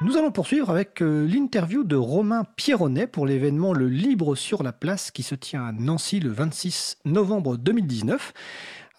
Nous allons poursuivre avec euh, l'interview de Romain Pierronnet pour l'événement Le Libre sur la place qui se tient à Nancy le 26 novembre 2019.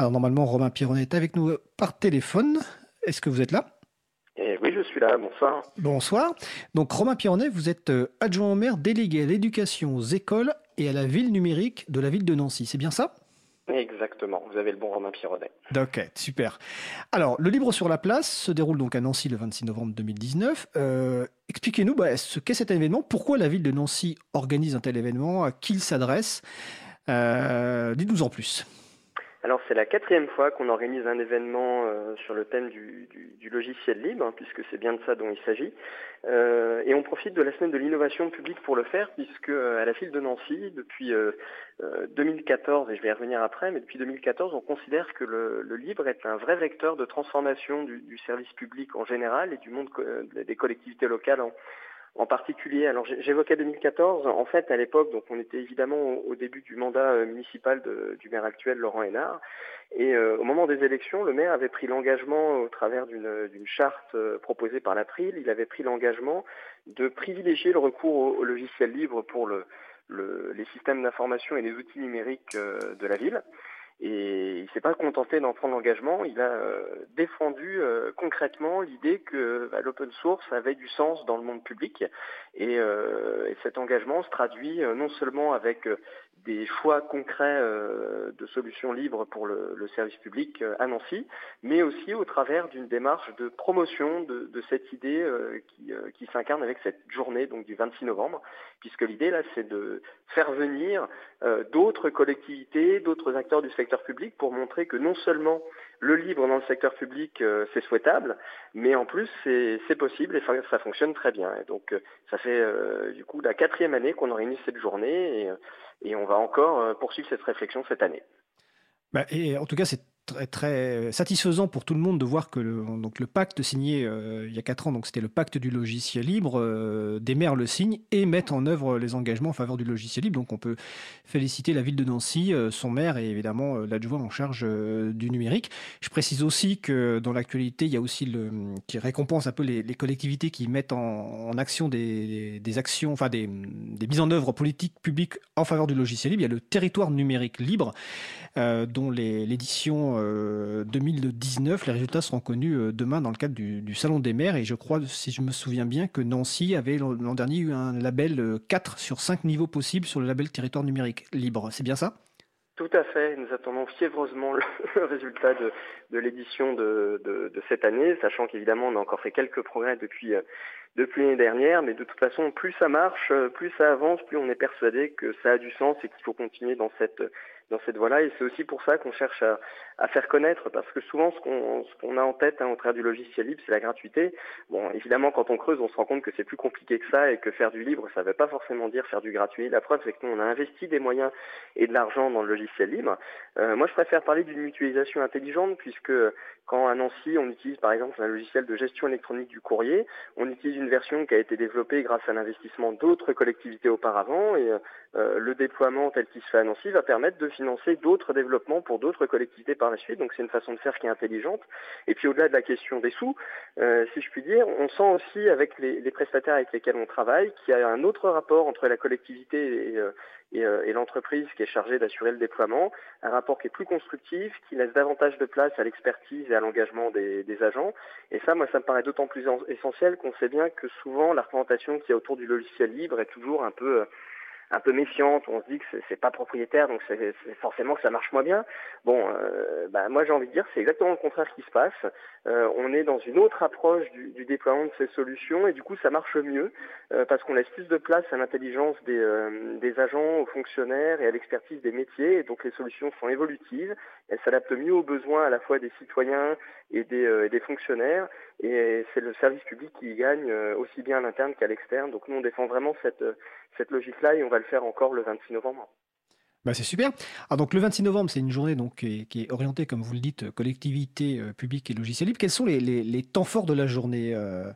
Alors normalement, Romain Pierronnet est avec nous par téléphone. Est-ce que vous êtes là? Eh oui, je suis là. Bonsoir. Bonsoir. Donc Romain Pierronnet, vous êtes euh, adjoint au maire délégué à l'éducation, aux écoles et à la ville numérique de la ville de Nancy. C'est bien ça? Vous avez le bon Romain. Ok, super. Alors, le Libre sur la place se déroule donc à Nancy le 26 novembre 2019. Euh, expliquez-nous bah, ce qu'est cet événement, pourquoi la ville de Nancy organise un tel événement, à qui il s'adresse. Euh, dites-nous en plus. Alors c'est la quatrième fois qu'on organise un événement euh, sur le thème du, logiciel libre, hein, puisque c'est bien de ça dont il s'agit. Euh, et on profite de la semaine de l'innovation publique pour le faire, puisque euh, à la ville de Nancy, depuis 2014, et je vais y revenir après, mais depuis 2014, on considère que le, libre est un vrai vecteur de transformation du, du, service public en général et du monde des collectivités locales en, en particulier. Alors j'évoquais 2014. En fait, à l'époque, donc on était évidemment au, début du mandat euh, municipal du maire actuel, Laurent Hénard. Et euh, au moment des élections, le maire avait pris l'engagement, au travers d'une charte euh, proposée par l'April, il avait pris l'engagement de privilégier le recours au, logiciel libre pour le, les systèmes d'information et les outils numériques de la ville. Et il s'est pas contenté d'en prendre l'engagement, il a euh, défendu euh, concrètement l'idée que bah, l'open source avait du sens dans le monde public. Et, euh, et cet engagement se traduit non seulement avec des choix concrets de solutions libres pour le, service public à Nancy, mais aussi au travers d'une démarche de promotion de, cette idée qui, qui s'incarne avec cette journée donc du 26 novembre, puisque l'idée là c'est de faire venir d'autres collectivités, d'autres acteurs du secteur public pour montrer que non seulement le libre dans le secteur public, euh, c'est souhaitable, mais en plus, c'est possible et ça, fonctionne très bien. Et donc, euh, ça fait euh, du coup la quatrième année qu'on organise cette journée et, et on va encore poursuivre cette réflexion cette année. Bah, et en tout cas, c'est très, satisfaisant pour tout le monde de voir que le, donc le pacte signé euh, il y a quatre ans, donc c'était le pacte du logiciel libre, euh, des maires le signent et mettent en œuvre les engagements en faveur du logiciel libre. Donc on peut féliciter la ville de Nancy, euh, son maire et évidemment l'adjoint en charge du numérique. Je précise aussi que dans l'actualité, il y a aussi le qui récompense un peu les, collectivités qui mettent en, action des, des, actions, enfin des, des mises en œuvre politiques publiques en faveur du logiciel libre. Il y a le territoire numérique libre dont l'édition 2019. Euh, les résultats seront connus euh, demain dans le cadre du, Salon des maires. Et je crois, si je me souviens bien, que Nancy avait l'an dernier eu un label 4 euh, sur 5 niveaux possibles sur le label territoire numérique libre. C'est bien ça? Tout à fait. Nous attendons fiévreusement le, résultat de, l'édition de, cette année, sachant qu'évidemment on a encore fait quelques progrès depuis l'année dernière, mais de toute façon, plus ça marche, plus ça avance, plus on est persuadé que ça a du sens et qu'il faut continuer dans cette voie-là. Et c'est aussi pour ça qu'on cherche à, à, faire connaître, parce que souvent ce qu'on ce qu'on a en tête hein, au travers du logiciel libre, c'est la gratuité. Bon, évidemment, quand on creuse, on se rend compte que c'est plus compliqué que ça et que faire du libre, ça ne veut pas forcément dire faire du gratuit. La preuve, c'est que nous, on a investi des moyens et de l'argent dans le logiciel libre. Euh, moi, je préfère parler d'une mutualisation intelligente, puisque quand à Nancy, on utilise par exemple un logiciel de gestion électronique du courrier, on utilise une version qui a été développée grâce à l'investissement d'autres collectivités auparavant, et euh, le déploiement tel qu'il se fait à Nancy va permettre de financer d'autres développements pour d'autres collectivités la suite. Donc c'est une façon de faire qui est intelligente. Et puis au-delà de la question des sous, euh, si je puis dire, on sent aussi avec les, les, prestataires avec lesquels on travaille qu'il y a un autre rapport entre la collectivité et, euh, euh, et l'entreprise qui est chargée d'assurer le déploiement, un rapport qui est plus constructif, qui laisse davantage de place à l'expertise et à l'engagement des, des, agents. Et ça, moi, ça me paraît d'autant plus essentiel qu'on sait bien que souvent la représentation qui est autour du logiciel libre est toujours un peu un peu méfiante, on se dit que c'est pas propriétaire, donc c'est forcément que ça marche moins bien. Bon, euh, bah, moi j'ai envie de dire c'est exactement le contraire qui se passe. Euh, on est dans une autre approche du, déploiement de ces solutions et du coup ça marche mieux euh, parce qu'on laisse plus de place à l'intelligence des agents, aux fonctionnaires et à l'expertise des métiers. Et donc les solutions sont évolutives, elles s'adaptent mieux aux besoins à la fois des citoyens et des, et des fonctionnaires. Et c'est le service public qui y gagne aussi bien à l'interne qu'à l'externe. Donc nous on défend vraiment cette, cette logique-là et on va le faire encore le 26 novembre. Bah c'est super. Ah, donc le 26 novembre, c'est une journée donc, qui est, orientée, comme vous le dites, collectivité euh, publique et logiciel libre. Quels sont les, les, temps forts de la journée euh,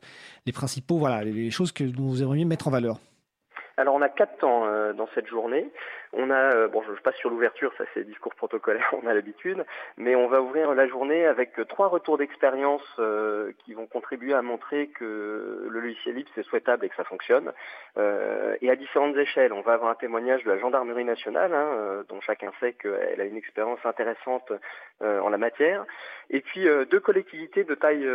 Les principaux, voilà, les, choses que vous aimeriez mettre en valeur? Alors on a quatre temps euh, dans cette journée. On a, bon, je passe sur l'ouverture, ça c'est discours protocolaire, on a l'habitude, mais on va ouvrir la journée avec trois retours d'expérience qui vont contribuer à montrer que le logiciel libre c'est souhaitable et que ça fonctionne. et à différentes échelles, on va avoir un témoignage de la gendarmerie nationale, hein, dont chacun sait qu'elle a une expérience intéressante en la matière. Et puis deux collectivités de taille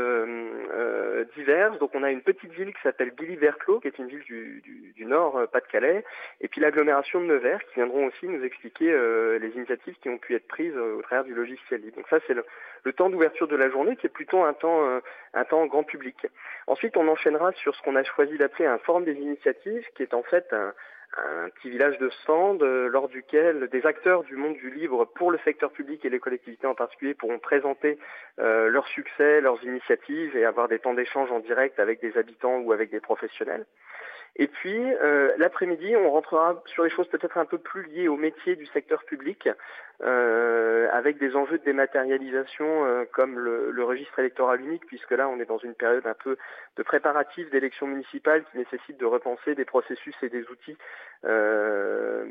diverses. Donc on a une petite ville qui s'appelle Billy-Verclos, qui est une ville du, nord Pas-de-Calais, et puis l'agglomération de Nevers, qui viendront aussi nous expliquer les initiatives qui ont pu être prises au travers du logiciel libre. Donc ça c'est le, le temps d'ouverture de la journée qui est plutôt un temps, un temps grand public. Ensuite, on enchaînera sur ce qu'on a choisi d'appeler un forum des initiatives, qui est en fait un, un petit village de stand euh, lors duquel des acteurs du monde du livre pour le secteur public et les collectivités en particulier pourront présenter euh, leurs succès, leurs initiatives et avoir des temps d'échange en direct avec des habitants ou avec des professionnels. Et puis, euh, l'après-midi, on rentrera sur les choses peut-être un peu plus liées au métier du secteur public, euh, avec des enjeux de dématérialisation euh, comme le, le, registre électoral unique, puisque là, on est dans une période un peu de préparatif d'élections municipales qui nécessite de repenser des processus et des outils dans,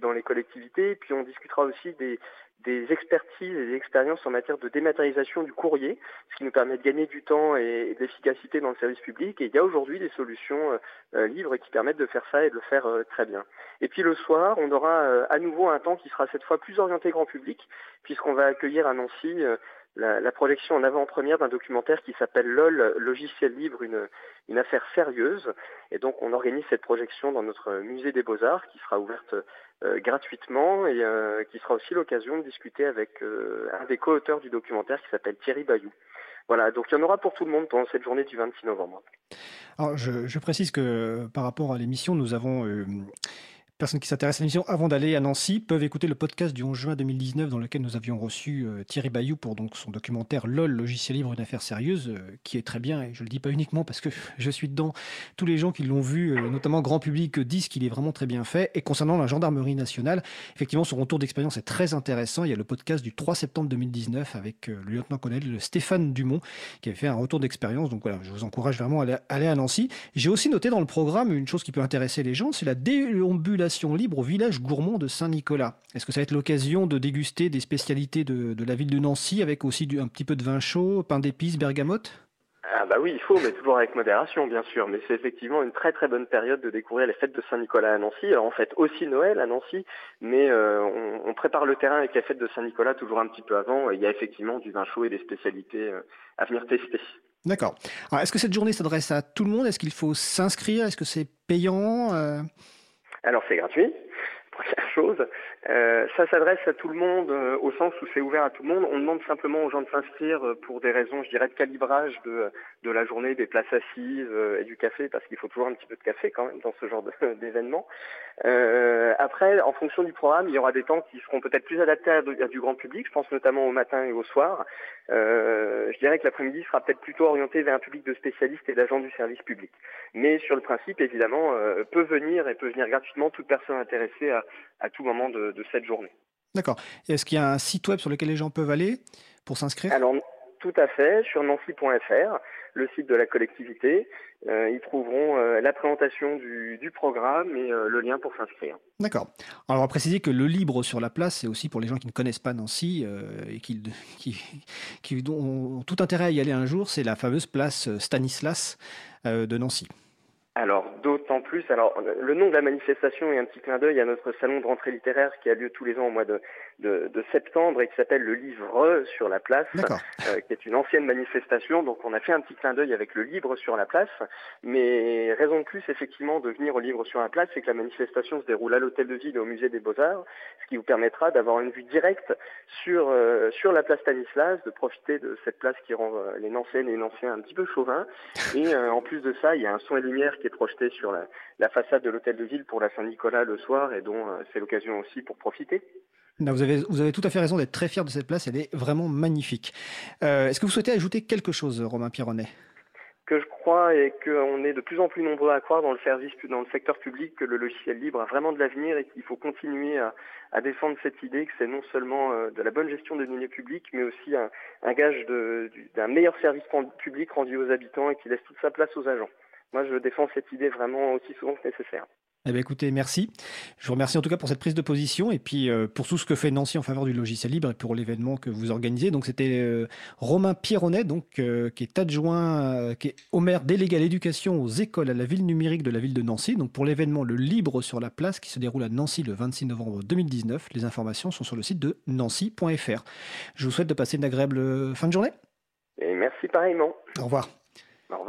dans les collectivités. Puis, on discutera aussi des, des expertises et des expériences en matière de dématérialisation du courrier, ce qui nous permet de gagner du temps et, de l'efficacité dans le service public. Et il y a aujourd'hui des solutions euh, euh, libres qui permettent de faire ça et de le faire euh, très bien. Et puis le soir, on aura à nouveau un temps qui sera cette fois plus orienté grand public, puisqu'on va accueillir à Nancy la, projection en avant-première d'un documentaire qui s'appelle LOL, logiciel libre, une, affaire sérieuse. Et donc on organise cette projection dans notre musée des beaux-arts qui sera ouverte euh, gratuitement et euh, qui sera aussi l'occasion de discuter avec euh, un des co-auteurs du documentaire qui s'appelle Thierry Bayou. Voilà, donc il y en aura pour tout le monde pendant cette journée du 26 novembre. Alors je précise que par rapport à l'émission, nous avons personnes qui s'intéressent à l'émission avant d'aller à Nancy peuvent écouter le podcast du 11 juin 2019 dans lequel nous avions reçu euh, Thierry Bayou pour donc son documentaire LOL, logiciel libre, une affaire sérieuse, euh, qui est très bien et je le dis pas uniquement parce que je suis dedans. Tous les gens qui l'ont vu, euh, notamment grand public, disent qu'il est vraiment très bien fait. Et concernant la gendarmerie nationale, effectivement, son retour d'expérience est très intéressant. Il y a le podcast du 3 septembre 2019 avec le lieutenant-colonel Stéphane Dumont qui avait fait un retour d'expérience. Donc voilà, je vous encourage vraiment à aller à Nancy. J'ai aussi noté dans le programme une chose qui peut intéresser les gens, c'est la déambulation libre au village gourmand de Saint-Nicolas. Est-ce que ça va être l'occasion de déguster des spécialités de, la ville de Nancy avec aussi un petit peu de vin chaud, pain d'épices, bergamote? Ah bah oui, il faut, mais toujours avec modération, bien sûr. Mais c'est effectivement une très très bonne période de découvrir les fêtes de Saint-Nicolas à Nancy. Alors en fait aussi Noël à Nancy, mais euh, on, prépare le terrain avec les fêtes de Saint-Nicolas toujours un petit peu avant. il y a effectivement du vin chaud et des spécialités euh, à venir tester. D'accord. Alors est-ce que cette journée s'adresse à tout le monde? Est-ce qu'il faut s'inscrire? Est-ce que c'est payant euh? Alors c'est gratuit, Euh, ça s'adresse à tout le monde euh, au sens où c'est ouvert à tout le monde. On demande simplement aux gens de s'inscrire euh, pour des raisons, je dirais, de calibrage de, la journée, des places assises et du café, parce qu'il faut toujours un petit peu de café quand même dans ce genre d'événement. après, en fonction du programme, il y aura des temps qui seront peut-être plus adaptés à, du grand public. Je pense notamment au matin et au soir. je dirais que l'après-midi sera peut-être plutôt orienté vers un public de spécialistes et d'agents du service public. Mais sur le principe, évidemment, peut venir et peut venir gratuitement toute personne intéressée à tout moment de, de cette journée. D'accord. Est-ce qu'il y a un site web sur lequel les gens peuvent aller pour s'inscrire? Alors, tout à fait, sur nancy.fr, le site de la collectivité. Euh, ils trouveront euh, la présentation du, du programme et euh, le lien pour s'inscrire. D'accord. Alors, on va préciser que le libre sur la place, c'est aussi pour les gens qui ne connaissent pas Nancy et qui, qui, qui, ont tout intérêt à y aller un jour, c'est la fameuse place Stanislas de Nancy. Alors, d'autant plus, alors le nom de la manifestation est un petit clin d'œil à notre salon de rentrée littéraire qui a lieu tous les ans au mois de, de, de septembre et qui s'appelle le Livre sur la place, euh, qui est une ancienne manifestation. Donc, on a fait un petit clin d'œil avec le Livre sur la place. Mais raison de plus, effectivement, de venir au Livre sur la place, c'est que la manifestation se déroule à l'Hôtel de Ville et au Musée des Beaux-Arts, ce qui vous permettra d'avoir une vue directe sur, euh, sur la place Stanislas, de profiter de cette place qui rend euh, les Nancéennes et les Nancéens un petit peu chauvins. Et en plus de ça, il y a un son et lumière qui projeté sur la, façade de l'hôtel de ville pour la Saint-Nicolas le soir et dont euh, c'est l'occasion aussi pour profiter. vous, avez, vous avez tout à fait raison d'être très fier de cette place, elle est vraiment magnifique. Euh, est-ce que vous souhaitez ajouter quelque chose, Romain Pironnet? Que je crois et qu'on est de plus en plus nombreux à croire dans le service, dans le secteur public, que le logiciel libre a vraiment de l'avenir et qu'il faut continuer à, défendre cette idée que c'est non seulement euh, de la bonne gestion des données publiques, mais aussi un, un gage d'un meilleur service public rendu aux habitants et qui laisse toute sa place aux agents. Moi, je défends cette idée vraiment aussi souvent que nécessaire. Eh bien, écoutez, merci. Je vous remercie en tout cas pour cette prise de position et puis euh, pour tout ce que fait Nancy en faveur du logiciel libre et pour l'événement que vous organisez. Donc, c'était euh, Romain Pierronnet, donc, euh, qui est adjoint, qui est au maire délégué à l'éducation aux écoles à la ville numérique de la ville de Nancy. Donc, pour l'événement Le Libre sur la place qui se déroule à Nancy le 26 novembre 2019. Les informations sont sur le site de nancy.fr. Je vous souhaite de passer une agréable fin de journée. Et merci pareillement. Au revoir. Au revoir.